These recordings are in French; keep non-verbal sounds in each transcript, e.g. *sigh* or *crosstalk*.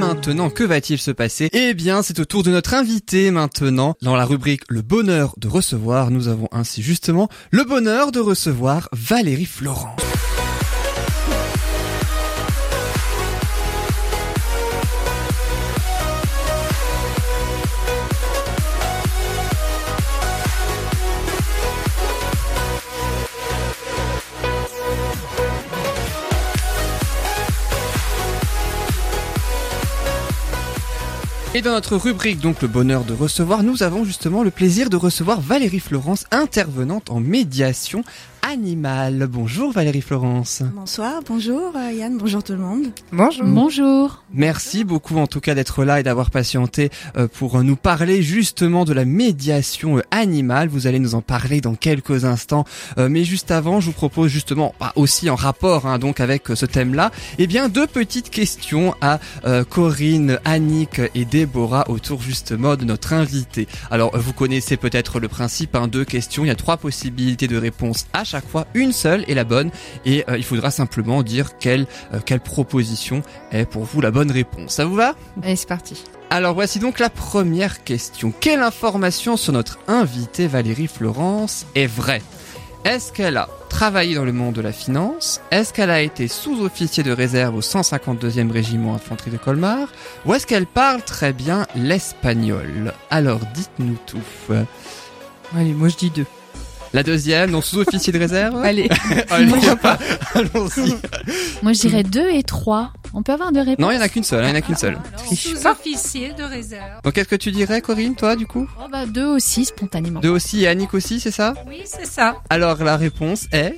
Maintenant, que va-t-il se passer? Eh bien, c'est au tour de notre invité maintenant. Dans la rubrique Le bonheur de recevoir, nous avons ainsi justement le bonheur de recevoir Valérie Florent. Et dans notre rubrique donc le bonheur de recevoir, nous avons justement le plaisir de recevoir Valérie Florence, intervenante en médiation animale. Bonjour Valérie Florence. Bonsoir, bonjour euh, Yann, bonjour tout le monde. Bonjour. Bonjour. Merci beaucoup en tout cas d'être là et d'avoir patienté euh, pour nous parler justement de la médiation euh, animale. Vous allez nous en parler dans quelques instants. Mais juste avant, je vous propose justement, bah, aussi en rapport hein, donc avec ce thème-là, eh bien deux petites questions à Corinne, Annick et Déborah autour justement de notre invité. Alors vous connaissez peut-être le principe, hein, deux questions, il y a trois possibilités de réponse à chaque fois une seule est la bonne et euh, il faudra simplement dire quelle euh, quelle proposition est pour vous la bonne réponse. Ça vous va? Allez, c'est parti. Alors voici donc la première question. Quelle information sur notre invitée Valérie Florence est vraie? Est-ce qu'elle a travaillé dans le monde de la finance? Est-ce qu'elle a été sous-officier de réserve au 152e régiment infanterie de Colmar? Ou est-ce qu'elle parle très bien l'espagnol? Alors dites-nous tout. Allez, moi je dis deux. La deuxième, donc sous-officier de réserve. *laughs* Allez, Allez pas. Allons-y. Moi, je dirais deux et trois. On peut avoir deux réponses Non, il n'y en a qu'une seule, il n'y en a qu'une seule. Sous-officier de réserve. Donc qu'est-ce que tu dirais, Corinne, toi, du coup? Oh, bah, Deux aussi, spontanément. Deux aussi et Annick aussi, c'est ça? Oui, c'est ça. Alors la réponse est...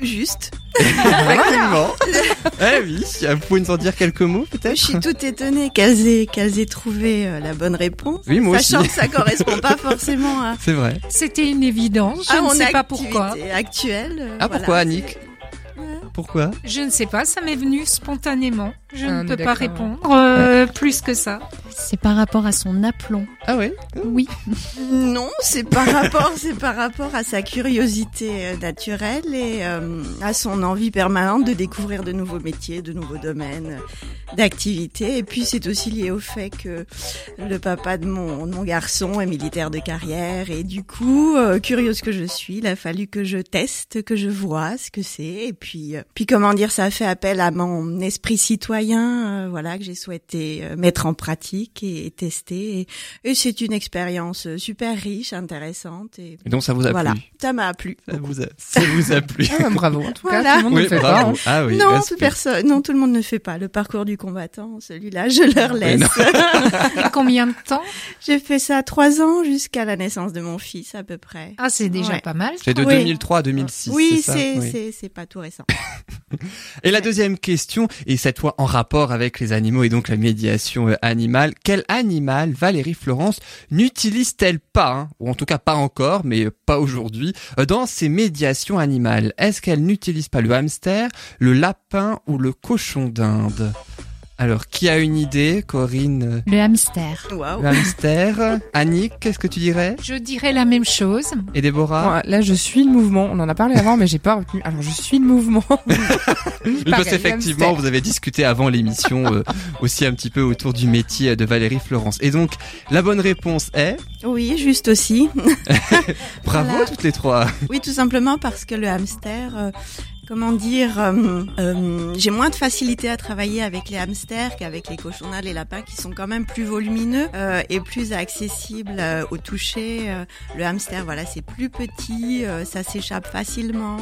Juste. *laughs* *laughs* eh oui, vous pouvez nous en dire quelques mots peut-être Je suis toute étonnée qu'elles aient, qu'elles aient trouvé euh, la bonne réponse. Oui, moi Sachant aussi. que ça correspond pas forcément à, C'est vrai. C'était une évidence. Je à mon ne sais pas activité pourquoi. actuelle. euh, Ah voilà. pourquoi Annick? Pourquoi Je ne sais pas, ça m'est venu spontanément. Je Ah, ne peux pas répondre euh, plus que ça. C'est par rapport à son aplomb. Ah oui Oui. *laughs* Non, c'est par rapport, c'est par rapport à sa curiosité euh, naturelle et euh, à son envie permanente de découvrir de nouveaux métiers, de nouveaux domaines euh, d'activité. Et puis c'est aussi lié au fait que le papa de mon, de mon garçon est militaire de carrière et du coup, euh, curieuse que je suis, il a fallu que je teste, que je vois ce que c'est. Et puis, euh, puis comment dire, ça a fait appel à mon esprit citoyen, euh, voilà, que j'ai souhaité euh, mettre en pratique et, et tester. Et, et c'est une expérience euh, super riche, intéressante. Et Et donc ça vous a voilà, plu? ça m'a plu. ça vous, a, ça vous a plu *laughs* Ah, bravo. En tout Voilà. cas, tout le monde Oui, fait bravo. pas. hein. Ah oui, non, respect. personne, non, tout le monde ne fait pas le parcours du combattant. Celui-là, je leur laisse. *laughs* Et combien de temps? J'ai fait ça trois ans jusqu'à la naissance de mon fils à peu près. Ah, c'est déjà Ouais. pas mal. C'est de Oui. 2003 à 2006, oui, c'est Oui. c'est c'est pas tout récent. *laughs* *laughs* Et la deuxième question, et cette fois en rapport avec les animaux et donc la médiation euh, animale, quel animal Valérie Florence n'utilise-t-elle pas, hein, ou en tout cas pas encore, mais euh, pas aujourd'hui, euh, dans ses médiations animales? Est-ce qu'elle n'utilise pas le hamster, le lapin ou le cochon d'Inde? Alors, qui a une idée Corinne? Le hamster. Waouh. Le hamster Annick, qu'est-ce que tu dirais? Je dirais la même chose. Et Déborah? Là, je suis le mouvement. On en a parlé avant, mais j'ai pas retenu. Alors, je suis le mouvement. Oui, *laughs* parce hamster. vous avez discuté avant l'émission euh, aussi un petit peu autour du métier de Valérie Florence. Et donc, la bonne réponse est? Oui, juste aussi. *laughs* bravo Voilà. toutes les trois. Oui, tout simplement parce que le hamster, euh, comment dire, euh, euh, j'ai moins de facilité à travailler avec les hamsters qu'avec les cochons d'Inde, les lapins qui sont quand même plus volumineux euh, et plus accessibles euh, au toucher. Le hamster, voilà, c'est plus petit, euh, ça s'échappe facilement.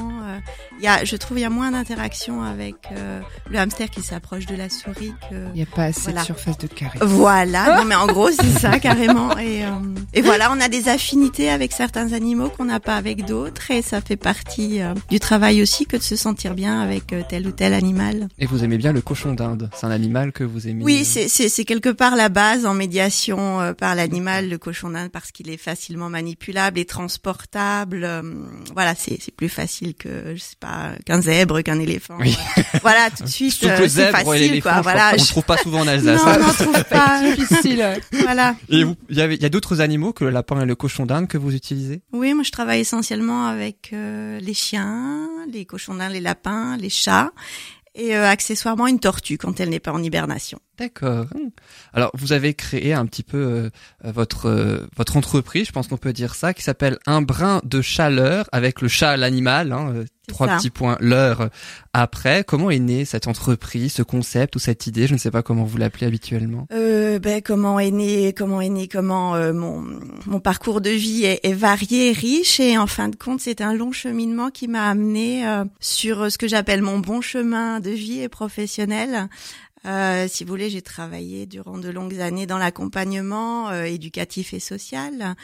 Il y a, je trouve, il y a moins d'interaction avec euh, le hamster qui s'approche de la souris que. Il n'y a pas assez Voilà. de surface de carré. Voilà, non mais en gros c'est ça *laughs* carrément. Et, euh, et voilà, on a des affinités avec certains animaux qu'on n'a pas avec d'autres et ça fait partie du travail aussi que de se sentir bien avec euh, tel ou tel animal. Et vous aimez bien le cochon d'Inde. C'est un animal que vous aimez. Oui, euh, c'est quelque part la base en médiation euh, par l'animal, le cochon d'Inde, parce qu'il est facilement manipulable et transportable. voilà, c'est c'est plus facile que je sais pas qu'un zèbre, qu'un éléphant. Oui. *laughs* Voilà, tout de suite, Surtout que le c'est zèbre et facile l'éléphant, quoi. je Voilà, je- le trouve pas souvent en Alsace. non, on n'en trouve *laughs* pas. Difficile. voilà. Et il y, il y a d'autres animaux que le lapin et le cochon d'Inde que vous utilisez? Oui, moi je travaille essentiellement avec euh, les chiens, les cochons d'Inde, les lapins, les chats et euh, accessoirement une tortue quand elle n'est pas en hibernation. D'accord. Alors, vous avez créé un petit peu euh, votre euh, votre entreprise, je pense qu'on peut dire ça, qui s'appelle Un brin de chaleur avec le chat, l'animal. Hein, trois ça. petits points l'heure après. Comment est née cette entreprise, ce concept ou cette idée? Je ne sais pas comment vous l'appelez habituellement. Euh, ben comment est né, comment est né, comment euh, mon parcours de vie est, est varié, riche et en fin de compte c'est un long cheminement qui m'a amené euh, sur ce que j'appelle mon bon chemin de vie et professionnel. Euh, si vous voulez, j'ai travaillé durant de longues années dans l'accompagnement éducatif et social.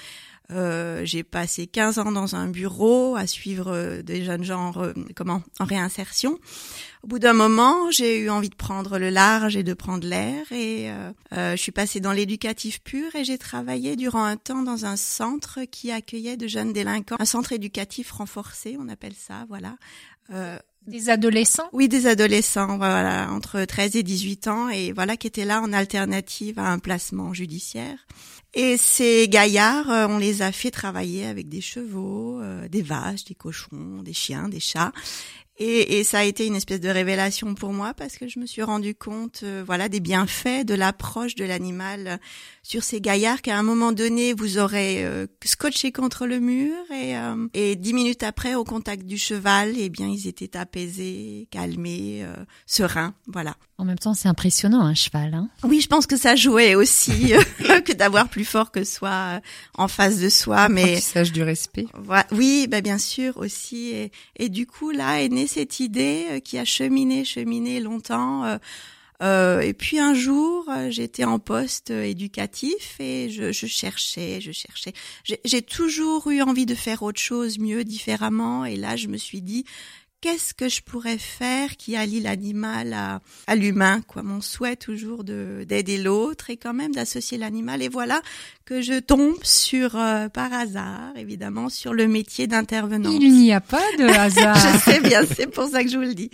Euh, j'ai passé 15 ans dans un bureau à suivre euh, des jeunes gens comment, en réinsertion. Au bout d'un moment, j'ai eu envie de prendre le large et de prendre l'air et euh, euh, je suis passée dans l'éducatif pur et j'ai travaillé durant un temps dans un centre qui accueillait de jeunes délinquants, un centre éducatif renforcé, on appelle ça, voilà. Des adolescents? Oui, des adolescents, voilà, entre 13 et 18 ans, et voilà, qui étaient là en alternative à un placement judiciaire. Et ces gaillards, euh, on les a fait travailler avec des chevaux, euh, des vaches, des cochons, des chiens, des chats. Et, et ça a été une espèce de révélation pour moi parce que je me suis rendu compte, euh, voilà, des bienfaits de l'approche de l'animal sur ces gaillards qu'à un moment donné vous aurez euh, scotché contre le mur et euh, et dix minutes après au contact du cheval, eh bien ils étaient apaisés, calmés, euh, sereins, voilà. En même temps, c'est impressionnant un cheval. Hein Oui, je pense que ça jouait aussi *laughs* que d'avoir plus fort que soi en face de soi, mais Apprentissage du respect. Oui, bah bien sûr aussi. Et, et du coup, là est cette idée euh, qui a cheminé, cheminé longtemps. euh, euh, et puis un jour, euh, j'étais en poste éducatif et je, je cherchais, je cherchais. J'ai toujours eu envie de faire autre chose, mieux, différemment. Et là, je me suis dit, qu'est-ce que je pourrais faire qui allie l'animal à, à l'humain, quoi? Mon souhait toujours de d'aider l'autre et quand même d'associer l'animal. Et voilà que je tombe sur, euh, par hasard, évidemment, sur le métier d'intervenante. Il n'y a pas de *laughs* hasard. Je sais bien, c'est pour ça que je vous le dis.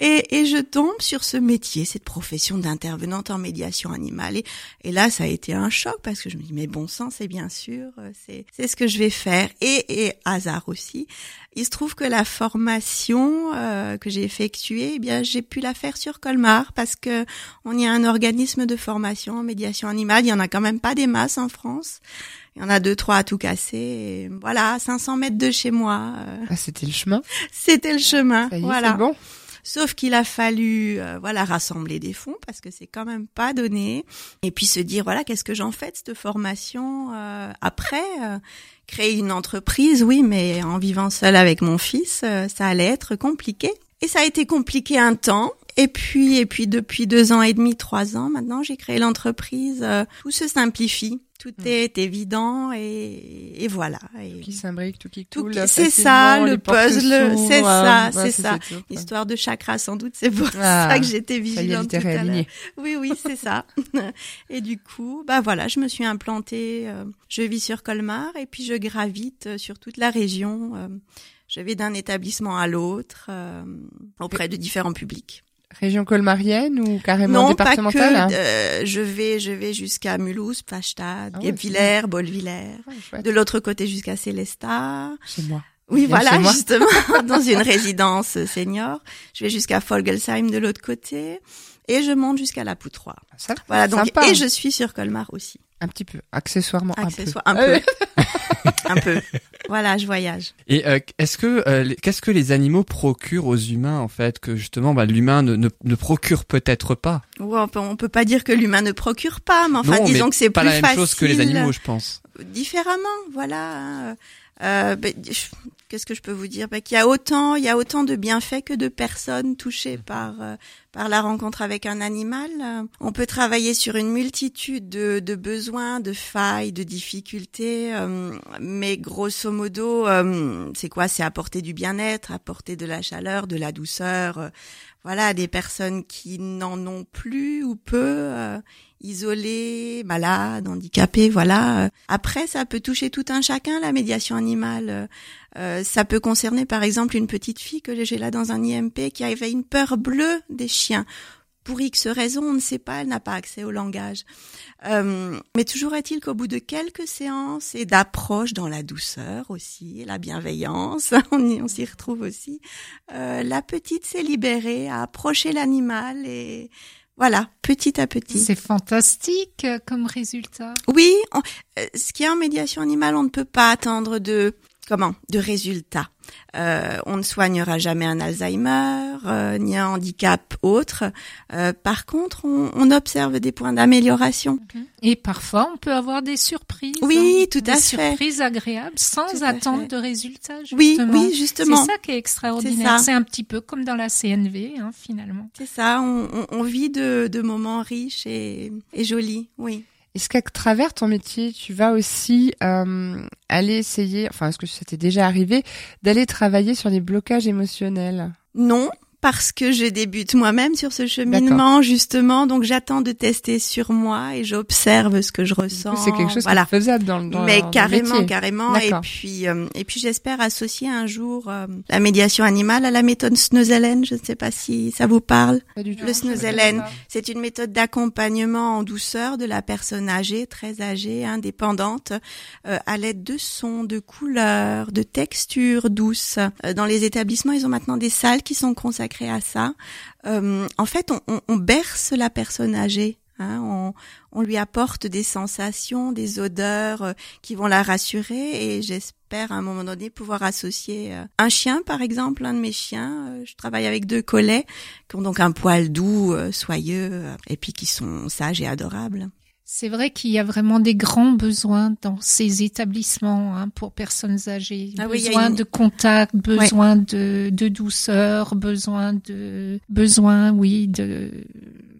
Et, et je tombe sur ce métier, cette profession d'intervenante en médiation animale. Et, et là, ça a été un choc parce que je me dis, mais bon sang, c'est bien sûr, euh, c'est c'est ce que je vais faire. Et, et hasard aussi, il se trouve que la formation euh, que j'ai effectuée, eh bien, j'ai pu la faire sur Colmar parce que on y a un organisme de formation en médiation animale. Il y en a quand même pas des masses en France. Il y en a deux, trois à tout casser. Et voilà, à 500 mètres de chez moi. euh, Ah, c'était le chemin. c'était le chemin. Ça y est, voilà. c'est bon. Sauf qu'il a fallu euh, voilà rassembler des fonds parce que c'est quand même pas donné. Et puis se dire voilà qu'est-ce que j'en fais de cette formation euh, après euh, créer une entreprise oui mais en vivant seule avec mon fils euh, ça allait être compliqué. Et ça a été compliqué un temps et puis et puis depuis deux ans et demi trois ans maintenant j'ai créé l'entreprise euh, tout se simplifie tout Mm. est évident et, et voilà et Qui s'imbrique, tout qui Tout coule. c'est ça, le puzzle, c'est ça, c'est ça. Histoire de chakra, sans doute, c'est pour Ah, ça que j'étais vigilante tout à l'heure. Oui, oui, c'est ça. *laughs* Et du coup, bah voilà, je me suis implantée. euh, je vis sur Colmar et puis je gravite euh, sur toute la région. euh, je vais d'un établissement à l'autre euh, auprès de différents publics. Région colmarienne ou carrément non, pas que. départementale hein euh, je vais, je vais jusqu'à Mulhouse, Pfastatt, Ah ouais, Guebwiller, Bolvillers. Ouais, chouette. De l'autre côté jusqu'à Célestat. Chez moi. Oui, Bien voilà, moi. justement, *laughs* dans une résidence senior. Je vais jusqu'à Folgelsheim de l'autre côté et je monte jusqu'à la Poutroie. Ça, Voilà, donc sympa. et je suis sur Colmar aussi. Un petit peu, accessoirement Accessoire, un un peu. *laughs* un peu. Voilà, je voyage. Et euh, est-ce que euh, qu'est-ce que les animaux procurent aux humains en fait que justement bah, l'humain ne, ne, ne procure peut-être pas? Ouais, on peut, on peut pas dire que l'humain ne procure pas, mais enfin, Non, disons mais que c'est pas plus la même facile. chose que les animaux, je pense. différemment, voilà. Euh, je- Qu'est-ce que je peux vous dire? Ben, Qu'il y a autant, il y a autant de bienfaits que de personnes touchées par euh, par la rencontre avec un animal. Euh, On peut travailler sur une multitude de, de besoins, de failles, de difficultés, euh, mais grosso modo, c'est quoi? C'est apporter du bien-être, apporter de la chaleur, de la douceur. voilà, à des personnes qui n'en ont plus ou peu. Isolés, malades, handicapés, voilà. Après, ça peut toucher tout un chacun, la médiation animale. Euh, ça peut concerner, par exemple, une petite fille que j'ai là dans un IMP qui avait une peur bleue des chiens. pour X raisons, on ne sait pas, elle n'a pas accès au langage. Euh, mais toujours est-il qu'au bout de quelques séances et d'approche dans la douceur aussi, la bienveillance, *laughs* on, s'y retrouve aussi, euh, la petite s'est libérée, a approché l'animal et voilà, petit à petit. C'est fantastique euh, comme résultat. Oui, on, euh, ce qui est en médiation animale, on ne peut pas attendre de comment? De résultats. Euh, on ne soignera jamais un Alzheimer euh, ni un handicap autre. Euh, par contre, on, on, observe des points d'amélioration. Et parfois, on peut avoir des surprises. Oui, hein, tout des à fait. Des surprises agréables sans tout attendre de résultats. Justement. Oui, oui, justement. C'est ça qui est extraordinaire. C'est un petit peu comme dans la CNV, hein, finalement. C'est ça. On, on, on, vit de, de moments riches et, et jolis. Oui. Est-ce qu'à travers ton métier, tu vas aussi euh, aller essayer, enfin, est-ce que ça t'est déjà arrivé, d'aller travailler sur les blocages émotionnels? Non, parce que je débute moi-même sur ce cheminement justement, donc j'attends de tester sur moi et j'observe ce que je ressens. C'est quelque chose voilà. qui est faisable dans, dans Mais dans carrément, le carrément. Et puis, euh, et puis j'espère associer un jour euh, la médiation animale à la méthode Sneuzelen. Je ne sais pas si ça vous parle. Pas du tout. Le Sneuzelen, c'est une méthode d'accompagnement en douceur de la personne âgée, très âgée, indépendante, euh, à l'aide de sons, de couleurs, de textures douces. dans les établissements, ils ont maintenant des salles qui sont consacrées à ça. Euh, en fait, on, on, on, berce la personne âgée. Hein, on, on, lui apporte des sensations, des odeurs euh, qui vont la rassurer et j'espère à un moment donné pouvoir associer euh, un chien, par exemple, un de mes chiens. Je travaille avec deux collets qui ont donc un poil doux, soyeux et puis qui sont sages et adorables. C'est vrai qu'il y a vraiment des grands besoins dans ces établissements hein, pour personnes âgées. Ah besoin oui, une... de contact, besoin ouais. de, de douceur, besoin de, besoin, oui, de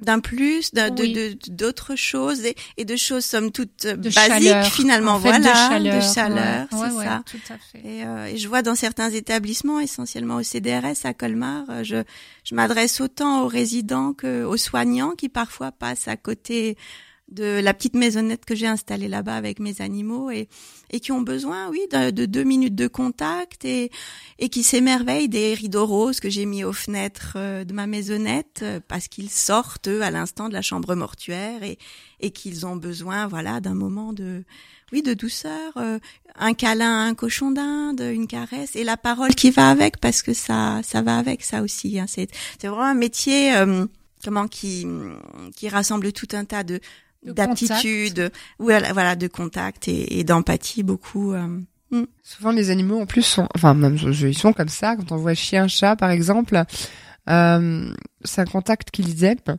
d'un plus, de d'autres oui. choses et, et, de choses somme toute de basiques chaleur. finalement. En fait, voilà, de chaleur, de chaleur ouais. c'est ouais, ça. Tout à fait. Et, euh, et, je vois dans certains établissements, essentiellement au CDRS à Colmar, euh, je, je m'adresse autant aux résidents qu'aux soignants qui parfois passent à côté de la petite maisonnette que j'ai installée là-bas avec mes animaux et, et qui ont besoin, oui, de, de deux minutes de contact et, et qui s'émerveillent des rideaux roses que j'ai mis aux fenêtres euh, de ma maisonnette parce qu'ils sortent eux, à l'instant de la chambre mortuaire et, et qu'ils ont besoin, voilà, d'un moment de, oui, de douceur, euh, un câlin, un cochon d'Inde, une caresse et la parole qui va avec parce que ça, ça va avec ça aussi. Hein. C'est, c'est vraiment un métier. Euh, comment qui qui rassemble tout un tas de d'aptitude, voilà, voilà, de contact et, et d'empathie beaucoup. Euh, mm. Souvent les animaux en plus sont, enfin même ils sont comme ça. Quand on voit chien, chat par exemple, euh, c'est un contact qu'ils aiment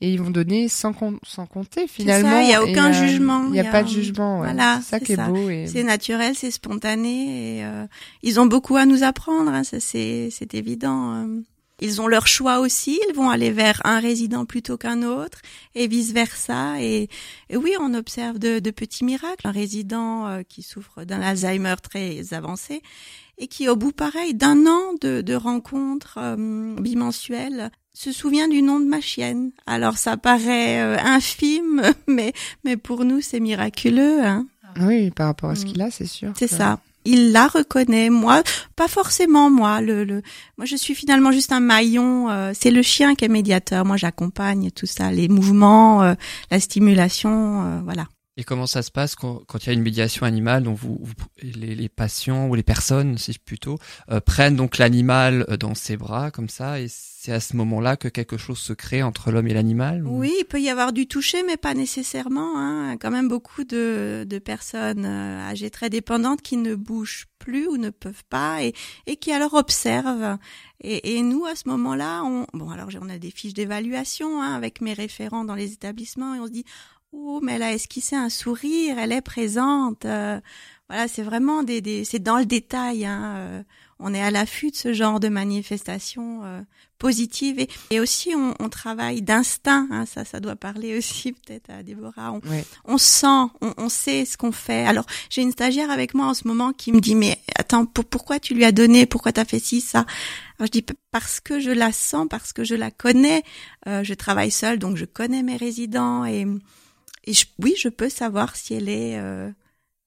et ils vont donner sans, com sans compter finalement. Il n'y a aucun et, jugement. Il n'y a, a, pas de jugement. Ouais. Voilà, c'est ça qui est, beau. Et... C'est naturel, c'est spontané et euh, ils ont beaucoup à nous apprendre. Hein, ça c'est c'est évident. Ils ont leur choix aussi, ils vont aller vers un résident plutôt qu'un autre et vice versa. Et, et, oui, on observe de, de, petits miracles. Un résident euh, qui souffre d'un Alzheimer très avancé et qui, au bout pareil d'un an de, de rencontres euh, bimensuelles, se souvient du nom de ma chienne. Alors ça paraît euh, infime, *laughs* mais mais pour nous c'est miraculeux. Hein. Oui, par rapport à ce qu'il a, c'est sûr. C'est ça il la reconnaît. Moi, pas forcément moi. Le, le moi, je suis finalement juste un maillon. Euh, c'est le chien qui est médiateur. Moi, j'accompagne tout ça, les mouvements, euh, la stimulation, euh, voilà. Et comment ça se passe quand, quand il y a une médiation animale dont vous, les, les, patients ou les personnes, si plutôt, euh, prennent donc l'animal dans ses bras comme ça, et c'est à ce moment-là que quelque chose se crée entre l'homme et l'animal ou... Oui, il peut y avoir du toucher, mais pas nécessairement. Hein. Quand même beaucoup de, de personnes euh, âgées très dépendantes qui ne bougent plus ou ne peuvent pas et, et qui alors observent. Et, et nous, à ce moment-là, on, bon, alors on a des fiches d'évaluation hein, avec mes référents dans les établissements et on se dit Oh, mais elle a esquissé un sourire, elle est présente. Euh, voilà, c'est vraiment des, des c'est dans le détail. Hein, euh, on est à l'affût de ce genre de manifestations euh, positives et, et aussi on, on travaille d'instinct. Hein, ça, ça doit parler aussi *laughs* peut-être à Déborah. On, ouais. on sent, on, on, sait ce qu'on fait. Alors j'ai une stagiaire avec moi en ce moment qui me dit mais attends, pour, pourquoi tu lui as donné, pourquoi t'as fait ci ça? Alors je dis parce que je la sens, parce que je la connais. je travaille seule, donc je connais mes résidents et et je, oui, je peux savoir si elle est euh,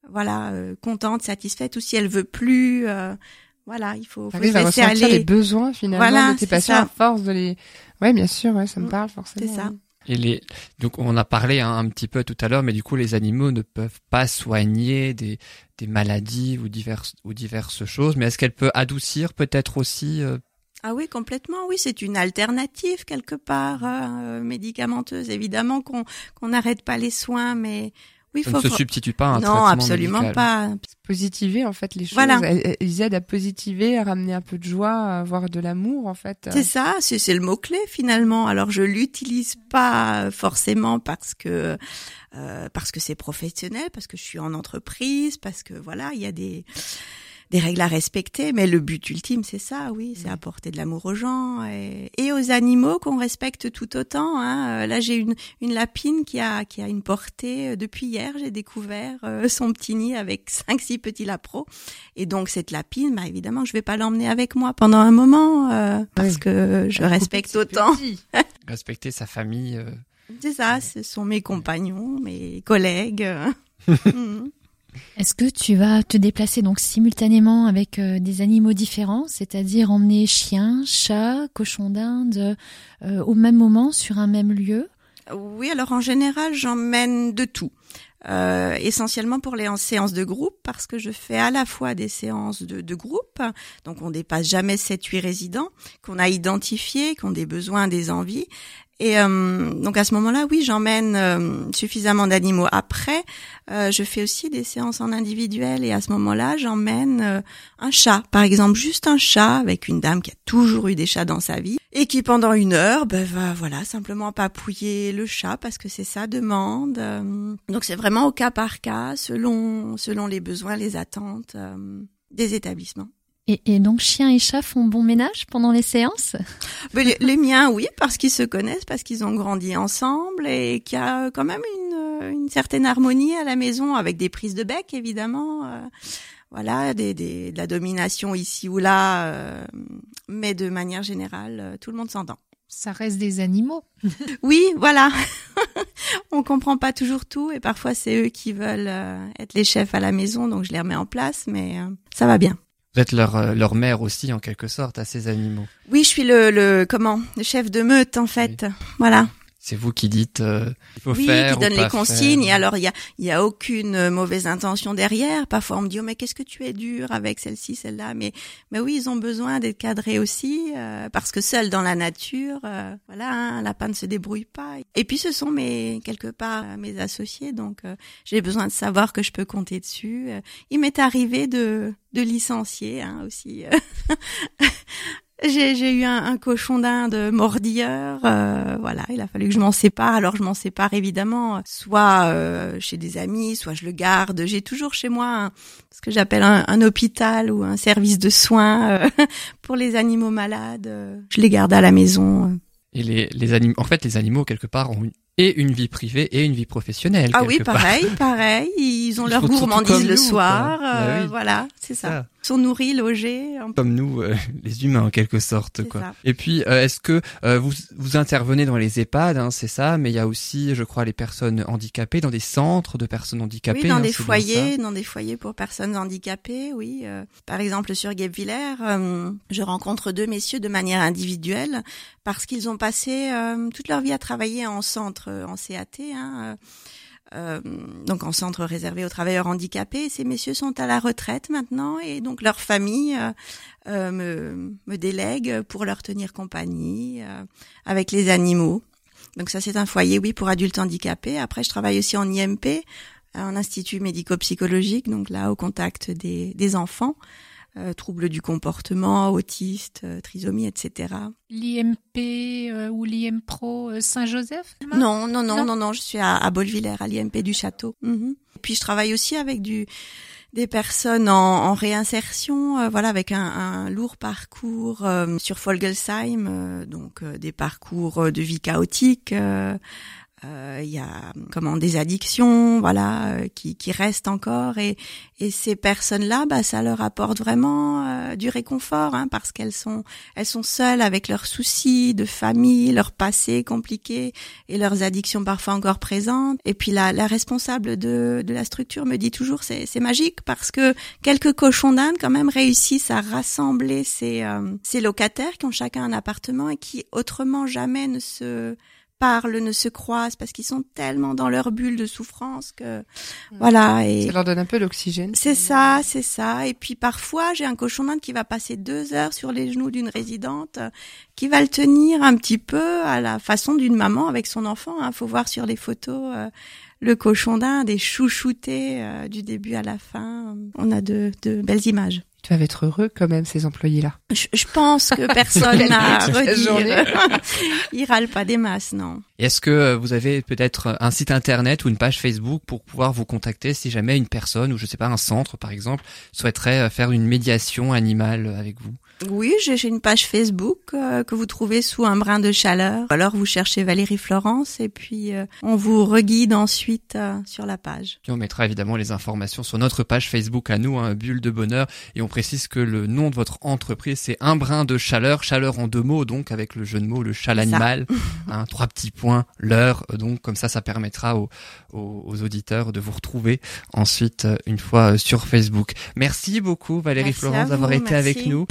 voilà euh, contente, satisfaite ou si elle veut plus. Euh, Voilà, il faut, faut se à laisser ressentir aller. les besoins finalement Voilà, de tes patients ça. à force de les. Ouais, bien sûr, ouais, ça me Mm, parle forcément. c'est ça. Et les, donc on a parlé hein, un petit peu tout à l'heure, mais du coup les animaux ne peuvent pas soigner des, des maladies ou diverses ou diverses choses. Mais est-ce qu'elle peut adoucir peut-être aussi euh, Ah oui, complètement. Oui, c'est une alternative quelque part euh, médicamenteuse. Évidemment qu'on qu'on n'arrête pas les soins, mais oui, ça faut ne se faut- substitue pas à un non, traitement absolument médical pas. Positiver en fait les choses. Voilà. Elles- Ils aident à positiver, à ramener un peu de joie, à avoir de l'amour en fait. C'est ça, c'est c'est le mot clé finalement. Alors je l'utilise pas forcément parce que euh, parce que c'est professionnel, parce que je suis en entreprise, parce que voilà, il y a des des règles à respecter, mais le but ultime, c'est ça, oui, c'est apporter de l'amour aux gens et, et aux animaux qu'on respecte tout autant. Hein. Euh, Là, j'ai une, une lapine qui a qui a une portée euh, depuis hier. J'ai découvert euh, son petit nid avec *laughs* cinq six petits lapros, et donc cette lapine, bah évidemment, je vais pas l'emmener avec moi pendant un moment euh, parce Oui. que je respecte autant. *laughs* Respecter sa famille. euh, C'est ça, ce sont mes compagnons, mes collègues. *laughs* Mhm. Est-ce que tu vas te déplacer donc simultanément avec euh, des animaux différents, c'est-à-dire emmener chiens, chats, cochons d'Inde euh, au même moment sur un même lieu? Oui, alors en général, j'emmène de tout. Euh, essentiellement pour les séances de groupe parce que je fais à la fois des séances de, groupe, donc on dépasse jamais 7-8 résidents qu'on a identifiés, qui ont des besoins, des envies. Et euh, donc à ce moment-là, oui, j'emmène euh, suffisamment d'animaux. Après, euh, je fais aussi des séances en individuel et à ce moment-là, j'emmène euh, un chat, par exemple, juste un chat avec une dame qui a toujours eu des chats dans sa vie et qui pendant une heure, ben, va voilà simplement papouiller le chat parce que c'est sa demande. Euh, donc c'est vraiment au cas par cas, selon selon les besoins, les attentes euh, des établissements. Et, et donc chiens et chats font bon ménage pendant les séances? Ben, les, les miens, oui, parce qu'ils se connaissent, parce qu'ils ont grandi ensemble et qu'il y a quand même une, une certaine harmonie à la maison, avec des prises de bec, évidemment. euh, voilà, des, des, de la domination ici ou là, euh, mais de manière générale, euh, tout le monde s'entend. Ça reste des animaux. *laughs* Oui, voilà. *laughs* On comprend pas toujours tout et parfois c'est eux qui veulent euh, être les chefs à la maison, donc je les remets en place, mais euh, ça va bien. Vous êtes leur, euh, leur mère aussi en quelque sorte à ces animaux. Oui, je suis le, le comment, le chef de meute en fait. Voilà. C'est vous qui dites euh, il faut oui, faire qui donne ou les consignes. faire. Et alors, il y a, il y a aucune mauvaise intention derrière. Parfois, on me dit, oh, mais qu'est-ce que tu es dur avec celle-ci, celle-là? Mais, mais oui, ils ont besoin d'être cadrés aussi, euh, parce que seul dans la nature, euh, voilà, hein, un lapin ne se débrouille pas. Et puis, ce sont mes, quelque part, euh, mes associés. Donc, euh, j'ai besoin de savoir que je peux compter dessus. Euh, il m'est arrivé de, de licencier, hein, aussi. *laughs* J'ai, eu un, un cochon d'Inde mordilleur, euh, voilà, il a fallu que je m'en sépare. Alors je m'en sépare évidemment, soit euh, chez des amis, soit je le garde. J'ai toujours chez moi un- ce que j'appelle un, un hôpital ou un service de soins euh, *laughs* pour les animaux malades. Je les garde à la maison. Et les, les animaux, en fait, les animaux quelque part ont une, et une vie privée et une vie professionnelle. Ah oui, part. pareil, pareil. Ils ont Ils leur gourmandise le nous, soir. Bah euh, oui. Voilà, c'est ça. Ça. Sont nourris, logés. Comme nous, euh, *laughs* les humains en quelque sorte, quoi. ça. Et puis, euh, est-ce que euh, vous vous intervenez dans les EHPAD, hein, c'est ça, mais il y a aussi, je crois, les personnes handicapées dans des centres de personnes handicapées. Oui, dans hein, des foyers, dans des foyers pour personnes handicapées, oui. euh, par exemple, sur Guebwiller, euh, je rencontre deux messieurs de manière individuelle parce qu'ils ont passé euh, toute leur vie à travailler en centre, en CAT, hein, euh, donc en centre réservé aux travailleurs handicapés. Ces messieurs sont à la retraite maintenant et donc leur famille euh, euh, me, me délègue pour leur tenir compagnie euh, avec les animaux. Donc ça, c'est un foyer, oui, pour adultes handicapés. Après, je travaille aussi en IMP, en institut médico-psychologique, donc là, au contact des, des enfants, euh, troubles du comportement, autistes, euh, trisomie, etc. L'IMP euh, ou l'IMPRO euh, Saint-Joseph Non, non, non, Non. non, non, je suis à, à Bolvillers, à l'IMP du Château. Mhm. Et puis, je travaille aussi avec du des personnes en, en réinsertion, euh, voilà, avec un, un lourd parcours euh, sur Folgelsheim, euh, donc euh, des parcours de vie chaotique, il y a comment des addictions, voilà, euh, qui, qui restent encore et, et ces personnes-là, bah, ça leur apporte vraiment euh, du réconfort, hein, parce qu'elles sont elles sont seules avec leurs soucis de famille, leur passé compliqué et leurs addictions parfois encore présentes. Et puis la, la responsable de, de la structure me dit toujours c'est c'est magique parce que quelques cochons d'Inde quand même réussissent à rassembler ces ces locataires qui ont chacun un appartement et qui autrement jamais ne se parlent, ne se croisent parce qu'ils sont tellement dans leur bulle de souffrance que mm. voilà. Et ça leur donne un peu d'oxygène. C'est ça, c'est ça. Et puis parfois j'ai un cochon d'Inde qui va passer deux heures sur les genoux d'une résidente, qui va le tenir un petit peu à la façon d'une maman avec son enfant. Il hein. faut voir sur les photos. Euh, le cochon d'Inde est chouchouté euh, du début à la fin. On a de, de belles images. Tu vas être heureux quand même, ces employés-là. Je, je pense que personne *laughs* n'a redire. *laughs* Ils râlent pas des masses, non. Est-ce que vous avez peut-être un site internet ou une page Facebook pour pouvoir vous contacter si jamais une personne ou je sais pas un centre par exemple souhaiterait faire une médiation animale avec vous? Oui, j'ai une page Facebook euh, que vous trouvez sous un brin de chaleur. Alors vous cherchez Valérie Florence et puis euh, on vous reguide ensuite euh, sur la page. On mettra évidemment les informations sur notre page Facebook à nous, un hein, Bulle de Bonheur, et on précise que le nom de votre entreprise c'est un brin de chaleur, chaleur en deux mots, donc avec le jeu de mots le châle animal, *laughs* hein, trois petits points, l'heure, donc comme ça ça permettra aux, aux, auditeurs de vous retrouver ensuite une fois sur Facebook. Merci beaucoup Valérie Florence d'avoir été avec nous.